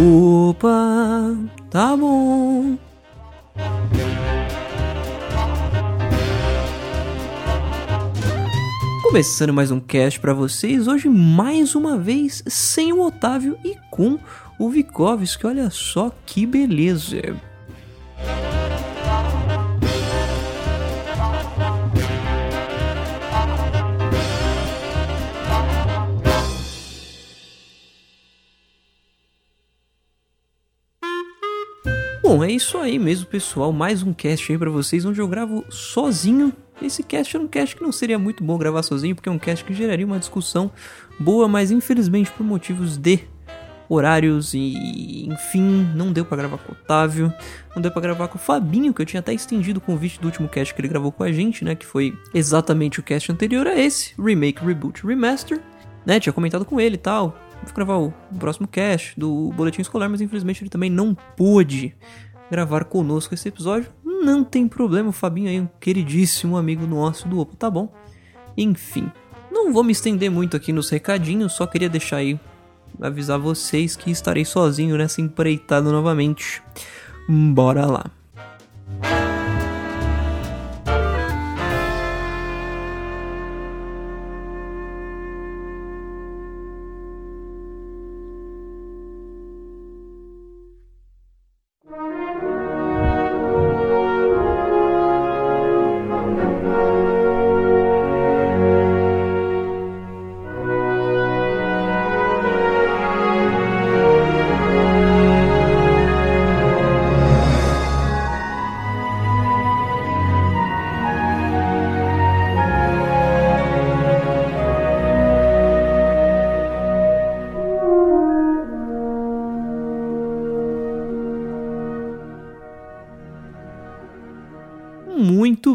Opa, tá bom. Começando mais um cast para vocês, hoje mais uma vez sem o Otávio e com o Vikovski, olha só que beleza. Bom, é isso aí mesmo, pessoal. Mais um cast aí para vocês, onde eu gravo sozinho. Esse cast é um cast que não seria muito bom gravar sozinho, porque é um cast que geraria uma discussão boa, mas infelizmente por motivos de horários e enfim, não deu para gravar com o Otávio, não deu para gravar com o Fabinho, que eu tinha até estendido o convite do último cast que ele gravou com a gente, né, que foi exatamente o cast anterior a esse, Remake, Reboot, Remaster, né, tinha comentado com ele e tal, gravar o próximo cast do Boletim Escolar, mas infelizmente ele também não pôde gravar conosco esse episódio. Não tem problema, o Fabinho aí, um queridíssimo amigo nosso do Opa, tá bom? Enfim, não vou me estender muito aqui nos recadinhos, só queria deixar aí, avisar vocês que estarei sozinho nessa empreitada novamente. Bora lá.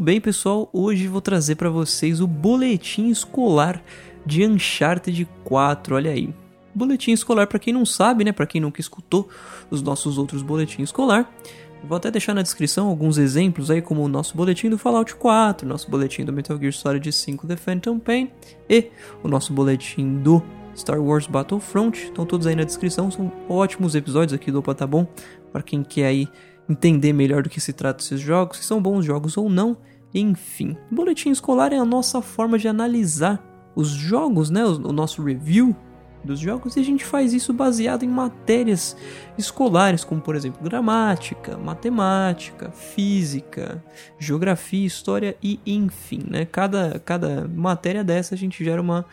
Bem, pessoal. Hoje vou trazer para vocês o boletim escolar de Uncharted 4. Olha aí. Boletim escolar para quem não sabe, né? Para quem nunca escutou os nossos outros boletins escolar. Vou até deixar na descrição alguns exemplos aí, como o nosso boletim do Fallout 4, nosso boletim do Metal Gear Solid 5 The Phantom Pain e o nosso boletim do Star Wars Battlefront. Estão todos aí na descrição, são ótimos episódios aqui do Opa Tá Bom, para quem quer aí entender melhor do que se trata esses jogos, se são bons jogos ou não, enfim. O boletim escolar é a nossa forma de analisar os jogos, né, o nosso review dos jogos, e a gente faz isso baseado em matérias escolares, como por exemplo gramática, matemática, física, geografia, história e enfim, né? Cada, cada matéria dessa a gente gera uma,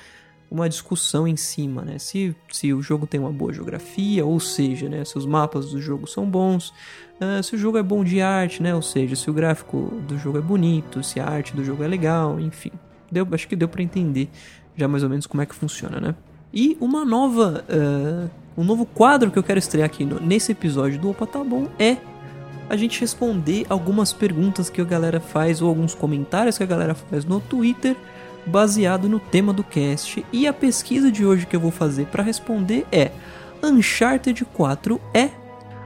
uma discussão em cima, né? Se, se o jogo tem uma boa geografia, ou seja, né, se os mapas do jogo são bons, uh, se o jogo é bom de arte, né? Ou seja, se o gráfico do jogo é bonito, se a arte do jogo é legal, enfim. Deu, acho que deu para entender já mais ou menos como é que funciona, né? E uma nova, uh, um novo quadro que eu quero estrear aqui no, nesse episódio do Opa Tá Bom é a gente responder algumas perguntas que a galera faz ou alguns comentários que a galera faz no Twitter baseado no tema do cast. E a pesquisa de hoje que eu vou fazer para responder é: Uncharted 4 é?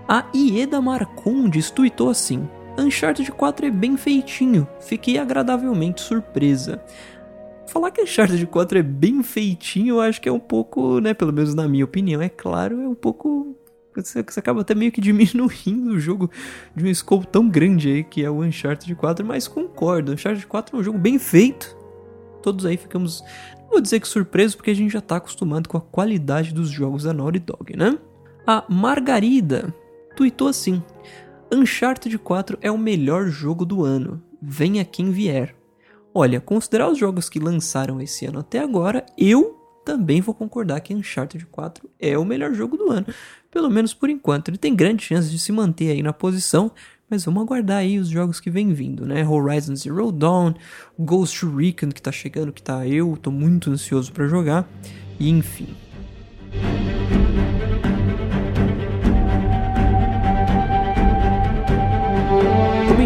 A Ieda Marcondes tweetou assim: Uncharted 4 é bem feitinho, fiquei agradavelmente surpresa. Falar que Uncharted 4 é bem feitinho, eu acho que é um pouco, né, pelo menos na minha opinião, é claro, é um pouco você, você acaba até meio que diminuindo o jogo de um escopo tão grande aí que é o Uncharted 4, mas concordo, Uncharted 4 é um jogo bem feito. Todos aí ficamos, não vou dizer que surpresos, porque a gente já tá acostumado com a qualidade dos jogos da Naughty Dog, né? A Margarida tweetou assim: Uncharted 4 é o melhor jogo do ano. Venha quem vier. Olha, considerar os jogos que lançaram esse ano até agora, eu também vou concordar que Uncharted 4 é o melhor jogo do ano. Pelo menos por enquanto. Ele tem grande chance de se manter aí na posição, mas vamos aguardar aí os jogos que vem vindo, né? Horizon Zero Dawn, Ghost Recon que tá chegando, que tá eu, tô muito ansioso para jogar, e enfim.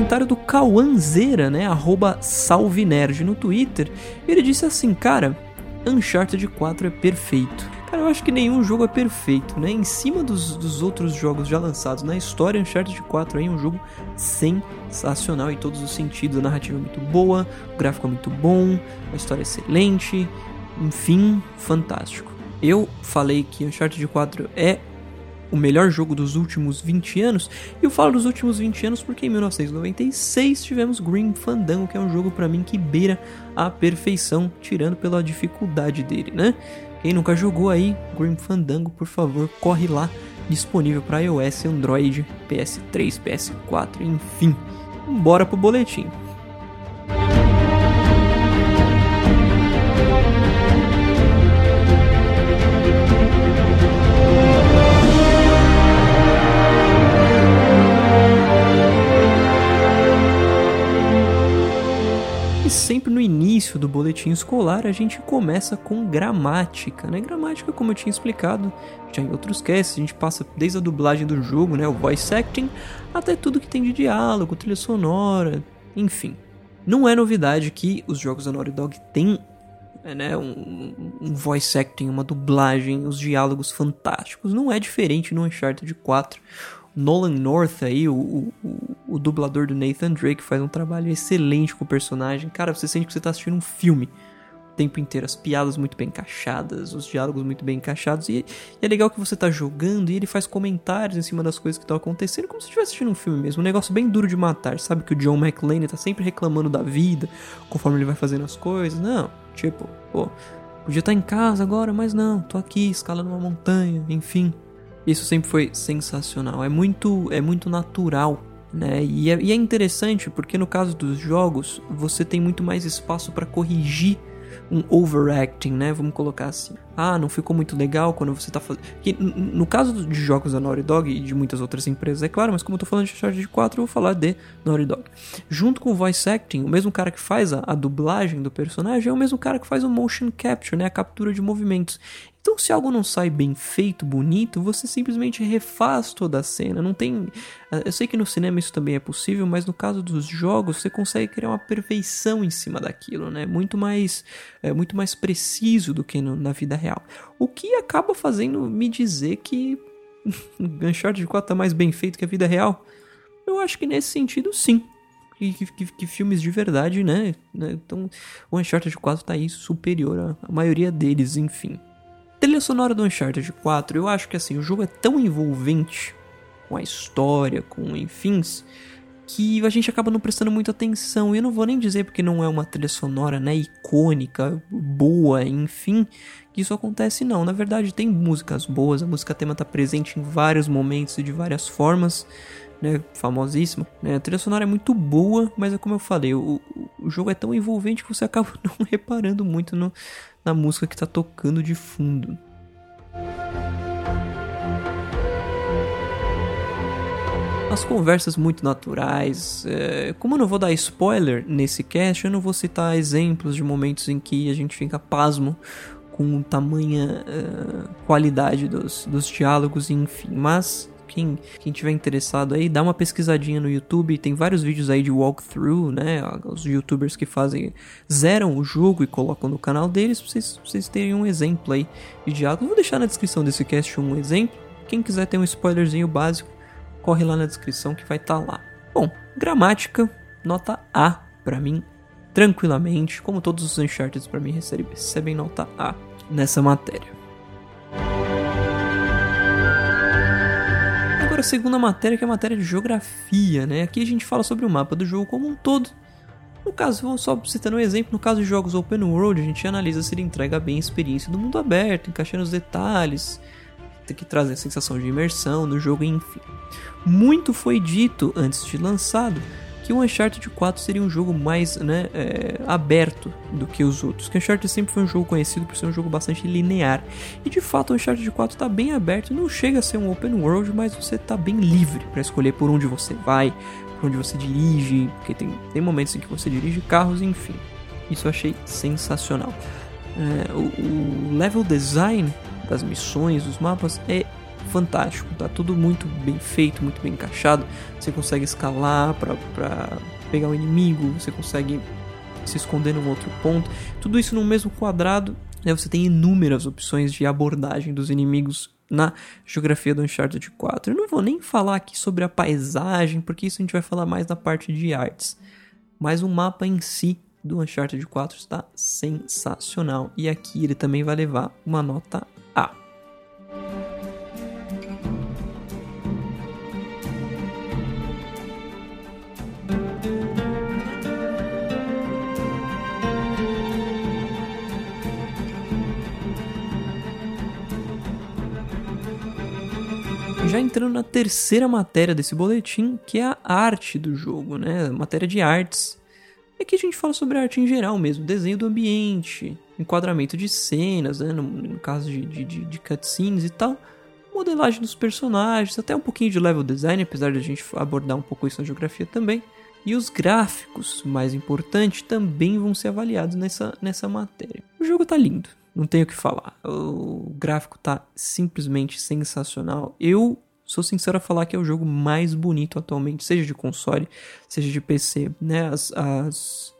Comentário do Cauanzeira, né? Arroba no Twitter. Ele disse assim, cara, Uncharted 4 é perfeito. Cara, eu acho que nenhum jogo é perfeito, né? Em cima dos, dos outros jogos já lançados na história, Uncharted 4 é um jogo sensacional em todos os sentidos. A narrativa é muito boa, o gráfico é muito bom, a história é excelente, enfim, fantástico. Eu falei que Uncharted 4 é o melhor jogo dos últimos 20 anos. E eu falo dos últimos 20 anos porque em 1996 tivemos Grim Fandango, que é um jogo para mim que beira a perfeição, tirando pela dificuldade dele, né? Quem nunca jogou aí Grim Fandango, por favor, corre lá, disponível para iOS, Android, PS3, PS4, enfim. Bora pro boletim. Boletim escolar a gente começa com gramática, né? Gramática, como eu tinha explicado já em outros casts, a gente passa desde a dublagem do jogo, né, o voice acting, até tudo que tem de diálogo, trilha sonora, enfim. Não é novidade que os jogos da Naughty Dog têm né, um, um voice acting, uma dublagem, os diálogos fantásticos. Não é diferente no Uncharted 4. Nolan North aí, o, o, o, dublador do Nathan Drake, faz um trabalho excelente com o personagem. Cara, você sente que você tá assistindo um filme o tempo inteiro. As piadas muito bem encaixadas, os diálogos muito bem encaixados. E, e é legal que você tá jogando e ele faz comentários em cima das coisas que estão acontecendo, como se estivesse assistindo um filme mesmo. Um negócio bem duro de matar, sabe? Que o John McClane tá sempre reclamando da vida, conforme ele vai fazendo as coisas. Não, tipo, pô, podia estar tá em casa agora, mas não, tô aqui escalando uma montanha, enfim. Isso sempre foi sensacional. É muito, é muito natural, né? E é, e é interessante porque no caso dos jogos você tem muito mais espaço para corrigir um overacting, né? Vamos colocar assim. Ah, não ficou muito legal quando você tá fazendo. No caso de jogos da Naughty Dog e de muitas outras empresas, é claro, mas como eu tô falando de Uncharted 4, eu vou falar de Naughty Dog. Junto com o voice acting, o mesmo cara que faz a, a dublagem do personagem é o mesmo cara que faz o motion capture, né? A captura de movimentos. Então, se algo não sai bem feito, bonito, você simplesmente refaz toda a cena. Não tem. Eh, eu sei que no cinema isso também é possível, mas no caso dos jogos você consegue criar uma perfeição em cima daquilo, né? Muito mais, é, muito mais preciso do que no, na vida real. O que acaba fazendo me dizer que Uncharted 4 tá mais bem feito que a vida real. Eu acho que nesse sentido, sim. Que, que, que, filmes de verdade, né? Então, o Uncharted 4 tá aí superior à maioria deles, enfim. Trilha sonora do Uncharted 4, eu acho que assim, o jogo é tão envolvente com a história, com enfim, que a gente acaba não prestando muita atenção. E eu não vou nem dizer porque não é uma trilha sonora, né, icônica, boa, enfim, que isso acontece não. Na verdade, tem músicas boas, a música tema tá presente em vários momentos e de várias formas, né, famosíssima. Né? A trilha sonora é muito boa, mas é como eu falei, o, o jogo é tão envolvente que você acaba não reparando muito no, na música que está tocando de fundo. As conversas muito naturais. É, como eu não vou dar spoiler nesse cast, eu não vou citar exemplos de momentos em que a gente fica pasmo com tamanha uh, qualidade dos, dos diálogos, enfim. Mas quem, quem tiver interessado aí, dá uma pesquisadinha no YouTube. Tem vários vídeos aí de walkthrough, né? Os youtubers que fazem, zeram o jogo e colocam no canal deles pra vocês, vocês terem um exemplo aí de diálogo. vou deixar na descrição desse cast um exemplo. Quem quiser ter um spoilerzinho básico, corre lá na descrição que vai estar tá lá. Bom, gramática, nota A para mim, tranquilamente, como todos os Uncharted para mim recebem nota A nessa matéria. Agora, a segunda matéria, que é a matéria de geografia, né? Aqui a gente fala sobre o mapa do jogo como um todo. No caso, só citando um exemplo, no caso de jogos open world, a gente analisa se ele entrega bem a experiência do mundo aberto, encaixando os detalhes, que trazem a sensação de imersão no jogo, enfim. Muito foi dito antes de lançado que o Uncharted 4 seria um jogo mais né, é, aberto do que os outros. Que o Uncharted sempre foi um jogo conhecido por ser um jogo bastante linear. E de fato o Uncharted 4 está bem aberto, não chega a ser um open world, mas você está bem livre para escolher por onde você vai, por onde você dirige, porque tem, tem momentos em que você dirige carros, enfim. Isso eu achei sensacional. É, o, o level design das missões, dos mapas é fantástico, tá tudo muito bem feito, muito bem encaixado. Você consegue escalar para pegar o inimigo, você consegue se esconder num outro ponto. Tudo isso no mesmo quadrado. Né, você tem inúmeras opções de abordagem dos inimigos na geografia do Uncharted 4. Eu não vou nem falar aqui sobre a paisagem, porque isso a gente vai falar mais na parte de artes. Mas o mapa em si do Uncharted 4 está sensacional. E aqui ele também vai levar uma nota A. Já entrando na terceira matéria desse boletim, que é a arte do jogo, né? Matéria de artes. Aqui a gente fala sobre arte em geral mesmo, desenho do ambiente, enquadramento de cenas, né? no, no caso de, de, de cutscenes e tal, modelagem dos personagens, até um pouquinho de level design, apesar de a gente abordar um pouco isso na geografia também. E os gráficos, mais importante, também vão ser avaliados nessa, nessa matéria. O jogo tá lindo, não tenho o que falar. O gráfico tá simplesmente sensacional. Eu sou sincero a falar que é o jogo mais bonito atualmente, seja de console, seja de PC. Né? As, as,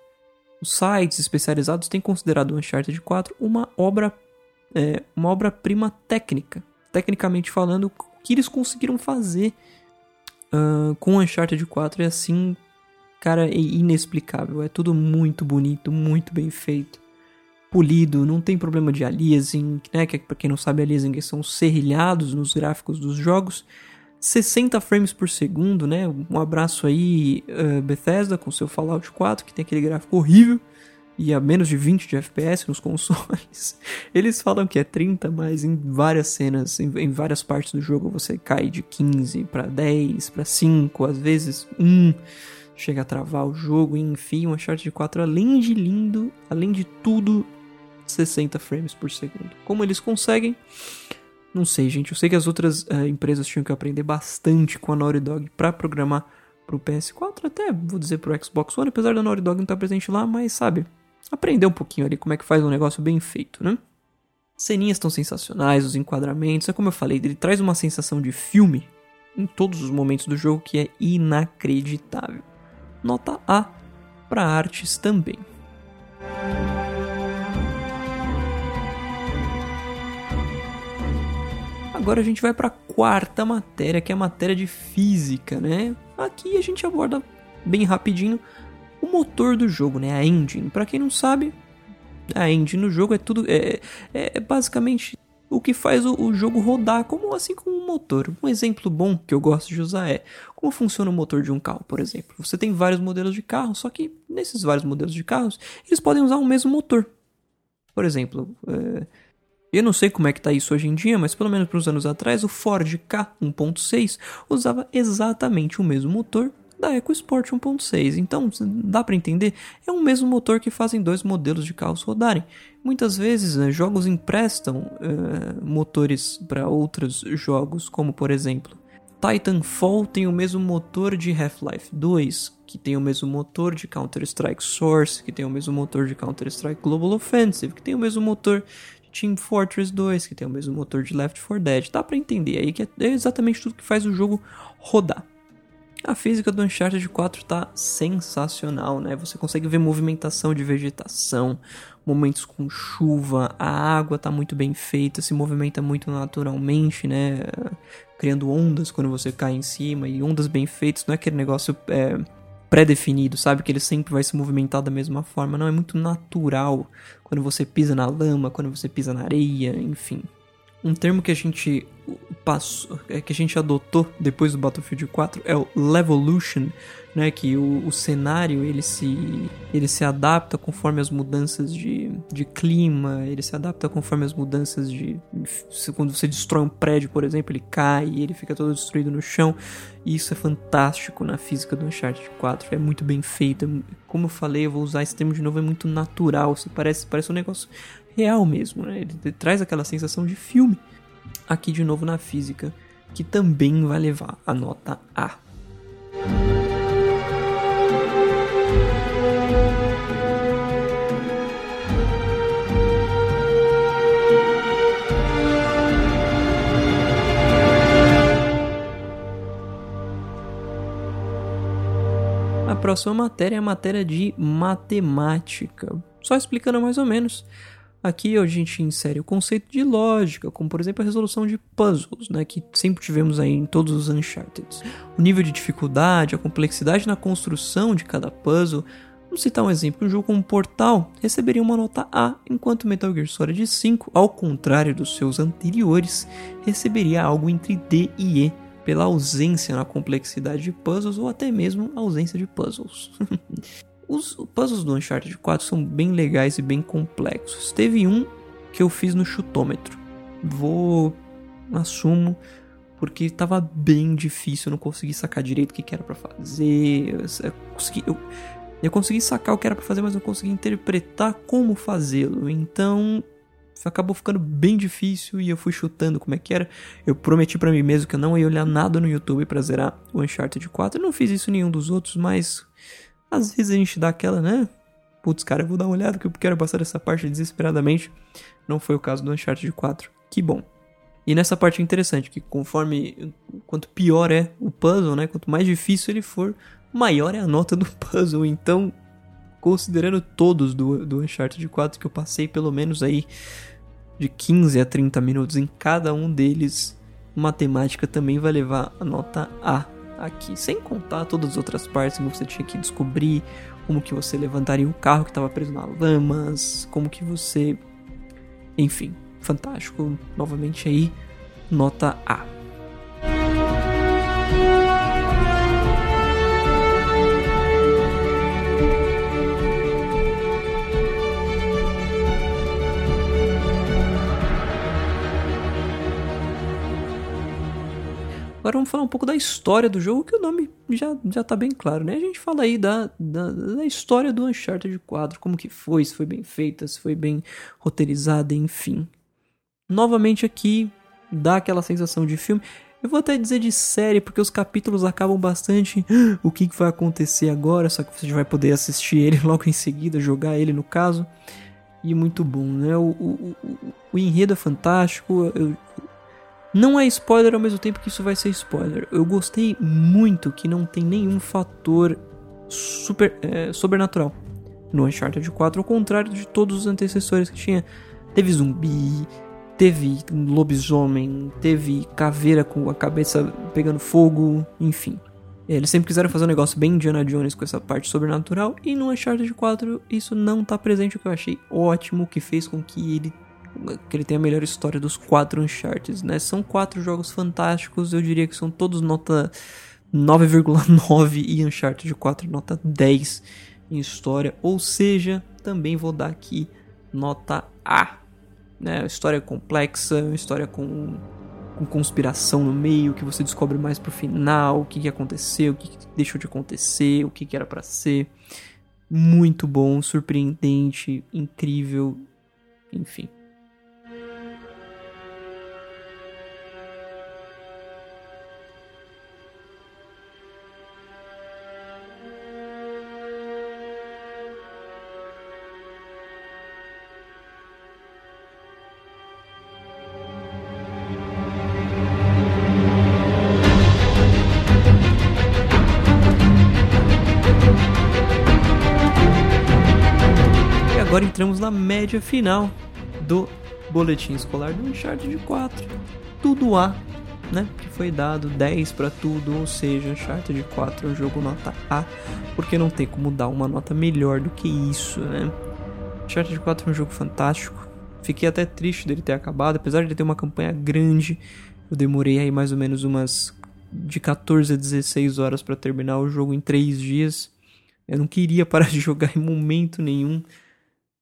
os sites especializados têm considerado o Uncharted 4 uma obra é, uma obra-prima técnica. Tecnicamente falando, o que eles conseguiram fazer uh, com o Uncharted 4 é assim, cara, é inexplicável. É tudo muito bonito, muito bem feito polido, não tem problema de aliasing, né? Que para quem não sabe, aliasing são serrilhados nos gráficos dos jogos. 60 frames por segundo, né? Um abraço aí, uh, Bethesda, com seu Fallout 4, que tem aquele gráfico horrível e a menos de 20 de FPS nos consoles. Eles falam que é 30, mas em várias cenas, em, em várias partes do jogo, você cai de 15 para 10, para 5, às vezes 1 chega a travar o jogo, enfim, um Uncharted 4 além de lindo, além de tudo, 60 frames por segundo. Como eles conseguem? Não sei, gente. Eu sei que as outras uh, empresas tinham que aprender bastante com a Naughty Dog para programar pro PS4, até vou dizer pro Xbox One, apesar da Naughty Dog não estar tá presente lá, mas sabe, aprender um pouquinho ali como é que faz um negócio bem feito, né? Ceninhas estão sensacionais, os enquadramentos, é como eu falei, ele traz uma sensação de filme em todos os momentos do jogo que é inacreditável. Nota A para artes também. Agora a gente vai para a quarta matéria, que é a matéria de física, né? Aqui a gente aborda bem rapidinho o motor do jogo, né? A engine. Para quem não sabe, a engine no jogo é tudo é, é basicamente o que faz o, o, jogo rodar, como assim como um motor. Um exemplo bom que eu gosto de usar é como funciona o motor de um carro, por exemplo. Você tem vários modelos de carro, só que nesses vários modelos de carros eles podem usar o mesmo motor. Por exemplo, é, eu não sei como é que tá isso hoje em dia, mas pelo menos para uns anos atrás, o Ford K 1.6 usava exatamente o mesmo motor da EcoSport 1.6. Então, dá para entender, é o mesmo motor que fazem dois modelos de carros rodarem. Muitas vezes, né, jogos emprestam uh, motores para outros jogos, como por exemplo, Titanfall tem o mesmo motor de Half-Life 2, que tem o mesmo motor de Counter-Strike Source, que tem o mesmo motor de Counter-Strike Global Offensive, que tem o mesmo motor Team Fortress 2, que tem o mesmo motor de Left 4 Dead. Dá para entender aí que é exatamente tudo que faz o jogo rodar. A física do Uncharted 4 tá sensacional, né? Você consegue ver movimentação de vegetação, momentos com chuva, a água tá muito bem feita, se movimenta muito naturalmente, né? Criando ondas quando você cai em cima e ondas bem feitas, não é aquele negócio é, pré-definido, sabe? Que ele sempre vai se movimentar da mesma forma. Não, é muito natural quando você pisa na lama, quando você pisa na areia, enfim. Um termo que a gente é, que a gente adotou depois do Battlefield 4 é o Levolution, né, que o, o, cenário ele se, ele se adapta conforme as mudanças de, de clima, ele se adapta conforme as mudanças de. Quando você destrói um prédio, por exemplo, ele cai e ele fica todo destruído no chão. E isso é fantástico na física do Uncharted 4, é muito bem feito. Como eu falei, eu vou usar esse termo de novo, é muito natural, você parece, parece um negócio real mesmo, né? ele, ele traz aquela sensação de filme. Aqui de novo na física, que também vai levar a nota A. próxima matéria é a matéria de matemática. Só explicando mais ou menos. Aqui a gente insere o conceito de lógica, como por exemplo a resolução de puzzles, né, que sempre tivemos aí em todos os Uncharted. O nível de dificuldade, a complexidade na construção de cada puzzle. Vamos citar um exemplo, um jogo como Portal receberia uma nota A, enquanto Metal Gear Solid 5, ao contrário dos seus anteriores, receberia algo entre D e E pela ausência na complexidade de puzzles ou até mesmo ausência de puzzles. Os puzzles do Uncharted 4 são bem legais e bem complexos. Teve um que eu fiz no chutômetro. Vou, assumo, porque tava bem difícil, eu não consegui sacar direito o que, que era para fazer. Eu, eu, consegui, eu, eu consegui sacar o que era para fazer, mas não consegui interpretar como fazê-lo. Então, acabou ficando bem difícil e eu fui chutando como é que era. Eu prometi para mim mesmo que eu não ia olhar nada no YouTube para zerar o Uncharted 4. Eu não fiz isso em nenhum dos outros, mas às vezes a gente dá aquela, né? Putz, cara, eu vou dar uma olhada que eu quero passar essa parte desesperadamente. Não foi o caso do Uncharted 4. Que bom. E nessa parte é interessante, que conforme quanto pior é o puzzle, né, quanto mais difícil ele for, maior é a nota do puzzle. Então, considerando todos do, do Uncharted 4 que eu passei pelo menos aí de 15 a 30 minutos em cada um deles, matemática também vai levar a nota A aqui, sem contar todas as outras partes que você tinha que descobrir, como que você levantaria o carro que estava preso na lamas, como que você, enfim, fantástico, novamente aí, nota A. Agora vamos falar um pouco da história do jogo, que o nome já, já tá bem claro, né? A gente fala aí da, da, da história do Uncharted 4, como que foi, se foi bem feita, se foi bem roteirizada, enfim. Novamente aqui, dá aquela sensação de filme. Eu vou até dizer de série, porque os capítulos acabam bastante. O que vai acontecer agora? Só que você vai poder assistir ele logo em seguida, jogar ele no caso. E muito bom, né? O, o, o, o enredo é fantástico. Eu, não é spoiler ao mesmo tempo que isso vai ser spoiler. Eu gostei muito que não tem nenhum fator super é, sobrenatural no Uncharted 4, ao contrário de todos os antecessores que tinha. Teve zumbi, teve lobisomem, teve caveira com a cabeça pegando fogo, enfim. Eles sempre quiseram fazer um negócio bem Indiana Jones com essa parte sobrenatural, e no Uncharted 4 isso não tá presente, o que eu achei ótimo, que fez com que ele que ele tem a melhor história dos quatro Uncharted, né? São quatro jogos fantásticos, eu diria que são todos nota 9,9 e Uncharted 4 nota 10 em história, ou seja, também vou dar aqui nota A. Né? História complexa, história com, com conspiração no meio, que você descobre mais pro final, o que, que aconteceu, o que, que deixou de acontecer, o que, que era para ser. Muito bom, surpreendente, incrível, enfim. Na média final do boletim escolar do Uncharted 4. Tudo A, né? Que foi dado 10 para tudo, ou seja, Uncharted 4 é um jogo nota A, porque não tem como dar uma nota melhor do que isso, né? Uncharted 4 é um jogo fantástico. Fiquei até triste dele ter acabado, apesar de ter uma campanha grande. Eu demorei aí mais ou menos umas de 14 a 16 horas para terminar o jogo em 3 dias. Eu não queria parar de jogar em momento nenhum.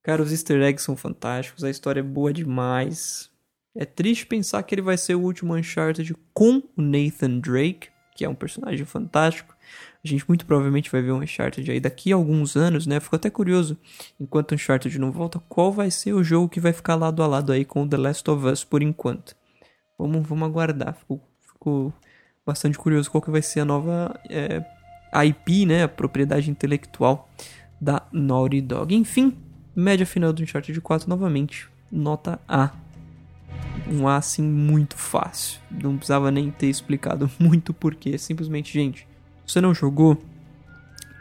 Cara, os easter eggs são fantásticos, a história é boa demais. É triste pensar que ele vai ser o último Uncharted com o Nathan Drake, que é um personagem fantástico. A gente muito provavelmente vai ver um Uncharted aí daqui a alguns anos, né? Fico até curioso, enquanto o Uncharted não volta, qual vai ser o jogo que vai ficar lado a lado aí com o The Last of Us por enquanto. Vamos, vamos aguardar. Fico, fico bastante curioso qual que vai ser a nova é, IP, né? A propriedade intelectual da Naughty Dog. Enfim, Média final do Uncharted 4 novamente, nota A. Um A assim muito fácil. Não precisava nem ter explicado muito porquê. Simplesmente, gente, você não jogou,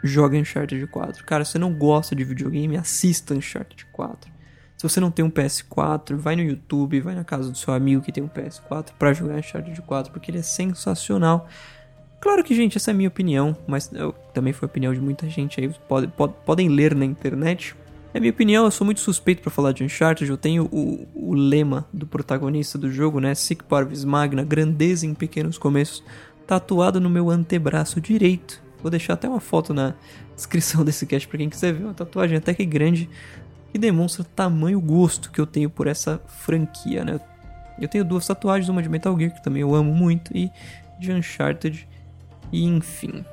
joga Uncharted 4. Cara, se você não gosta de videogame, assista Uncharted 4. Se você não tem um PS4, vai no YouTube, vai na casa do seu amigo que tem um PS4 para jogar Uncharted 4, porque ele é sensacional. Claro que, gente, essa é a minha opinião, mas eu, também foi a opinião de muita gente aí. Pode, pode, podem ler na internet. É minha opinião, eu sou muito suspeito para falar de Uncharted. Eu tenho o, o lema do protagonista do jogo, né? Sic parvis magna, grandeza em pequenos começos, tatuado no meu antebraço direito. Vou deixar até uma foto na descrição desse cast para quem quiser ver. Uma tatuagem até que grande que demonstra tamanho gosto que eu tenho por essa franquia, né? Eu tenho duas tatuagens, uma de Metal Gear, que também eu amo muito, e de Uncharted, e enfim.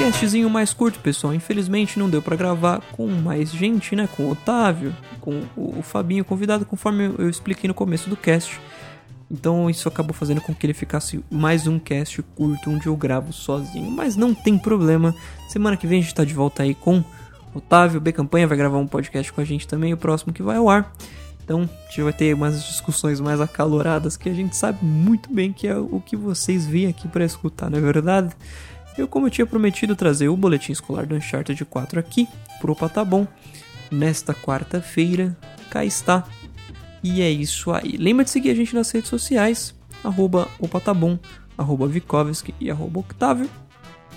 Castzinho mais curto, pessoal. Infelizmente não deu para gravar com mais gente, né? Com o Otávio, com o Fabinho convidado, conforme eu expliquei no começo do cast. Então isso acabou fazendo com que ele ficasse mais um cast curto, onde eu gravo sozinho. Mas não tem problema. Semana que vem a gente tá de volta aí com Otávio. B Campanha vai gravar um podcast com a gente também, o próximo que vai ao ar. Então a gente vai ter umas discussões mais acaloradas que a gente sabe muito bem que é o que vocês vêm aqui para escutar, não é verdade? Eu, como eu tinha prometido trazer o boletim escolar do Uncharted 4 aqui pro Opa Bom, nesta quarta-feira, cá está. E é isso aí. Lembra de seguir a gente nas redes sociais, arroba Opa Bom, arroba Vikovski e arroba Octavio,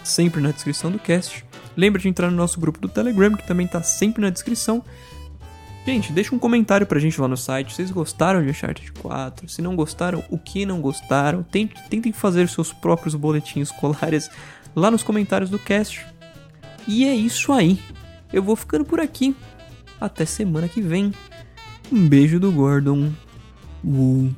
sempre na descrição do cast. Lembra de entrar no nosso grupo do Telegram, que também tá sempre na descrição. Gente, deixa um comentário pra gente lá no site. Vocês gostaram de Uncharted 4? Se não gostaram, o que não gostaram? Tentem fazer seus próprios boletins escolares lá nos comentários do cast. E é isso aí. Eu vou ficando por aqui. Até semana que vem. Um beijo do Gordon. Uh.